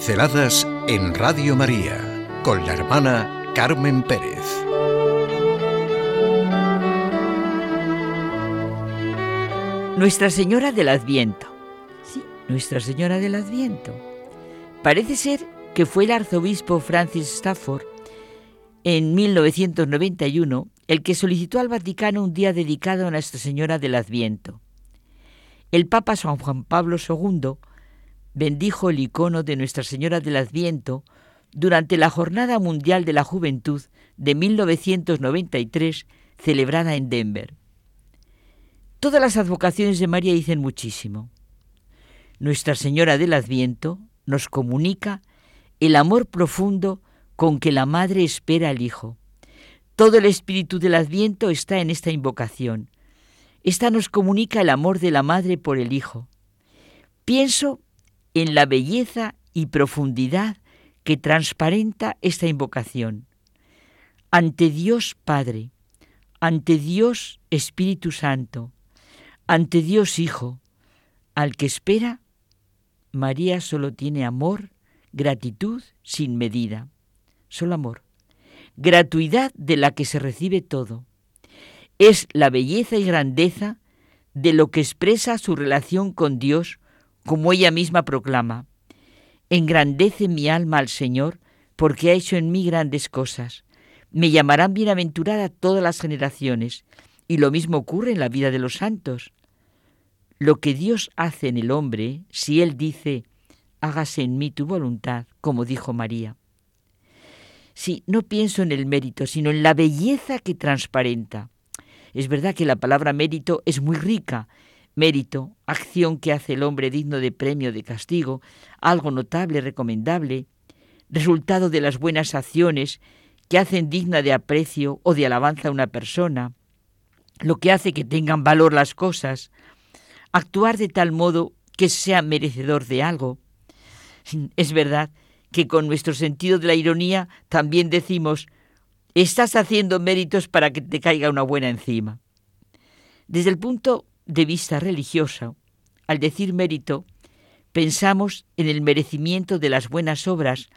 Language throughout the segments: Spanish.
Pinceladas en Radio María con la hermana Carmen Pérez. Nuestra Señora del Adviento. Sí, Nuestra Señora del Adviento. Parece ser que fue el arzobispo Francis Stafford en 1991 el que solicitó al Vaticano un día dedicado a Nuestra Señora del Adviento. El Papa San Juan Pablo II bendijo el icono de Nuestra Señora del Adviento durante la Jornada Mundial de la Juventud de 1993 celebrada en Denver. Todas las advocaciones de María dicen muchísimo. Nuestra Señora del Adviento nos comunica el amor profundo con que la Madre espera al Hijo. Todo el espíritu del Adviento está en esta invocación. Esta nos comunica el amor de la Madre por el Hijo. Pienso en la belleza y profundidad que transparenta esta invocación. Ante Dios Padre, ante Dios Espíritu Santo, ante Dios Hijo, al que espera, María solo tiene amor, gratitud sin medida, solo amor, gratuidad de la que se recibe todo. Es la belleza y grandeza de lo que expresa su relación con Dios como ella misma proclama. Engrandece mi alma al Señor, porque ha hecho en mí grandes cosas. Me llamarán bienaventurada todas las generaciones, y lo mismo ocurre en la vida de los santos. Lo que Dios hace en el hombre, si Él dice, hágase en mí tu voluntad, como dijo María. Sí, no pienso en el mérito, sino en la belleza que transparenta. Es verdad que la palabra mérito es muy rica mérito, acción que hace el hombre digno de premio, de castigo, algo notable, recomendable, resultado de las buenas acciones que hacen digna de aprecio o de alabanza a una persona, lo que hace que tengan valor las cosas, actuar de tal modo que sea merecedor de algo. Es verdad que con nuestro sentido de la ironía también decimos, estás haciendo méritos para que te caiga una buena encima. Desde el punto de vista religiosa, al decir mérito, pensamos en el merecimiento de las buenas obras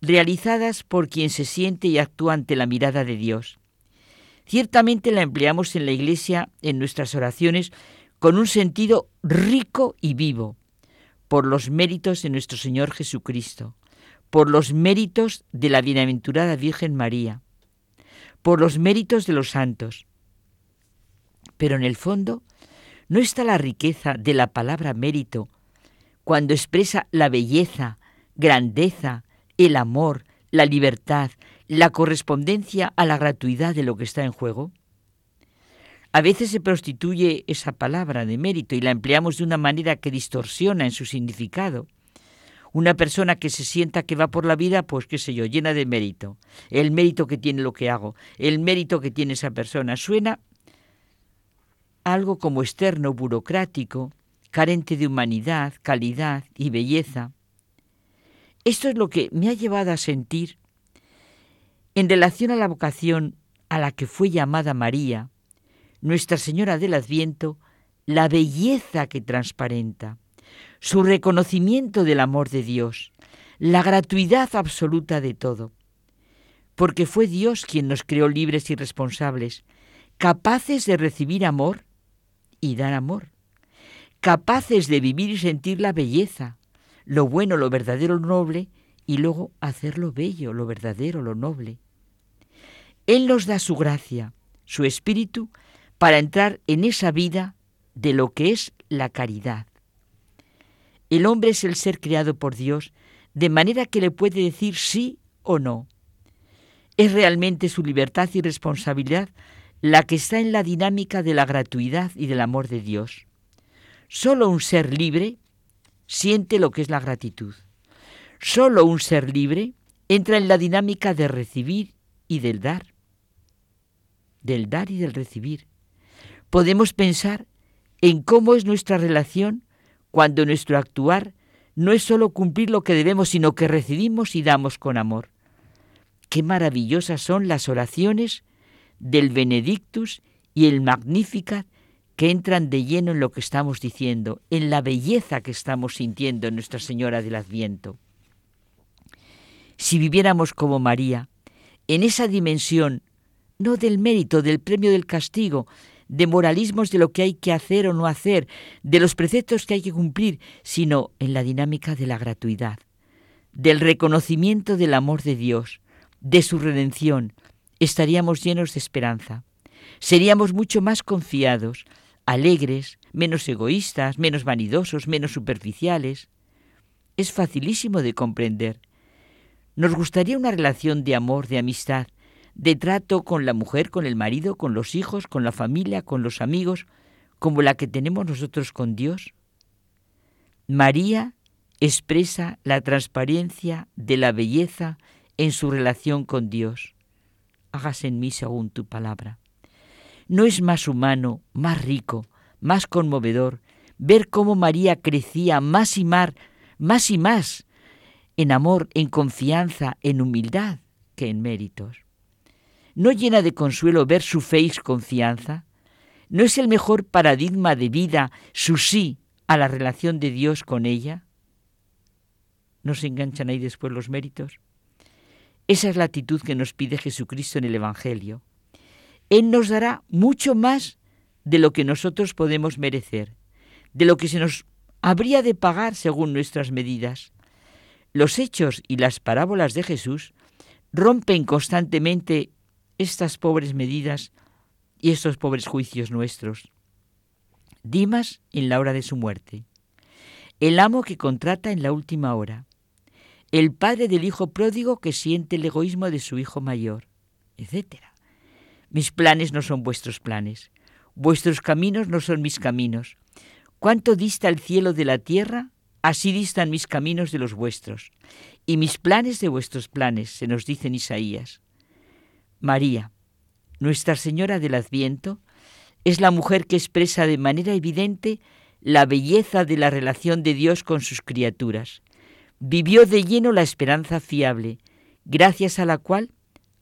realizadas por quien se siente y actúa ante la mirada de Dios. Ciertamente la empleamos en la Iglesia en nuestras oraciones con un sentido rico y vivo, por los méritos de nuestro Señor Jesucristo, por los méritos de la bienaventurada Virgen María, por los méritos de los santos. Pero en el fondo, ¿No está la riqueza de la palabra mérito cuando expresa la belleza, grandeza, el amor, la libertad, la correspondencia a la gratuidad de lo que está en juego? A veces se prostituye esa palabra de mérito y la empleamos de una manera que distorsiona en su significado. Una persona que se sienta que va por la vida, pues qué sé yo, llena de mérito. El mérito que tiene lo que hago, el mérito que tiene esa persona. Suena algo como externo, burocrático, carente de humanidad, calidad y belleza. Esto es lo que me ha llevado a sentir, en relación a la vocación a la que fue llamada María, Nuestra Señora del Adviento, la belleza que transparenta, su reconocimiento del amor de Dios, la gratuidad absoluta de todo, porque fue Dios quien nos creó libres y responsables, capaces de recibir amor y dar amor, capaces de vivir y sentir la belleza, lo bueno, lo verdadero, lo noble, y luego hacer lo bello, lo verdadero, lo noble. Él nos da su gracia, su espíritu, para entrar en esa vida de lo que es la caridad. El hombre es el ser creado por Dios, de manera que le puede decir sí o no. Es realmente su libertad y responsabilidad la que está en la dinámica de la gratuidad y del amor de Dios. Solo un ser libre siente lo que es la gratitud. Solo un ser libre entra en la dinámica de recibir y del dar. Del dar y del recibir. Podemos pensar en cómo es nuestra relación cuando nuestro actuar no es solo cumplir lo que debemos, sino que recibimos y damos con amor. Qué maravillosas son las oraciones del Benedictus y el Magnificat que entran de lleno en lo que estamos diciendo, en la belleza que estamos sintiendo en Nuestra Señora del Adviento. si viviéramos como María, en esa dimensión, no del mérito, del premio del castigo, de moralismos de lo que hay que hacer o no hacer, de los preceptos que hay que cumplir, sino en la dinámica de la gratuidad, del reconocimiento del amor de Dios, de su redención, estaríamos llenos de esperanza. Seríamos mucho más confiados, alegres, menos egoístas, menos vanidosos, menos superficiales. Es facilísimo de comprender. Nos gustaría una relación de amor, de amistad, de trato con la mujer, con el marido, con los hijos, con la familia, con los amigos, como la que tenemos nosotros con Dios? María expresa la transparencia de la belleza en su relación con Dios. Hágase en mí según tu palabra. ¿No es más humano, más rico, más conmovedor ver cómo María crecía más y más, más y más en amor, en confianza, en humildad que en méritos? ¿No llena de consuelo ver su fe y confianza? ¿No es el mejor paradigma de vida su sí a la relación de Dios con ella? ¿No se enganchan ahí después los méritos? Esa es la actitud que nos pide Jesucristo en el Evangelio. Él nos dará mucho más de lo que nosotros podemos merecer, de lo que se nos habría de pagar según nuestras medidas. Los hechos y las parábolas de Jesús rompen constantemente estas pobres medidas y estos pobres juicios nuestros. Dimas en la hora de su muerte, el amo que contrata en la última hora, el padre del hijo pródigo que siente el egoísmo de su hijo mayor, etc. Mis planes no son vuestros planes, vuestros caminos no son mis caminos. ¿Cuánto dista el cielo de la tierra? Así distan mis caminos de los vuestros, y mis planes de vuestros planes, se nos dice en Isaías. María, Nuestra Señora del Adviento, es la mujer que expresa de manera evidente la belleza de la relación de Dios con sus criaturas. Vivió de lleno la esperanza fiable, gracias a la cual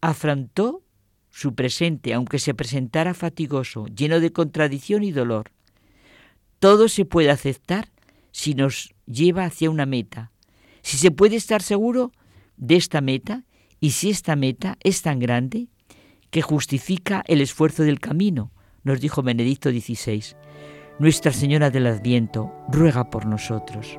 afrontó su presente, aunque se presentara fatigoso, lleno de contradicción y dolor. Todo se puede aceptar si nos lleva hacia una meta, si se puede estar seguro de esta meta y si esta meta es tan grande que justifica el esfuerzo del camino, nos dijo Benedicto XVI. Nuestra Señora del Adviento ruega por nosotros.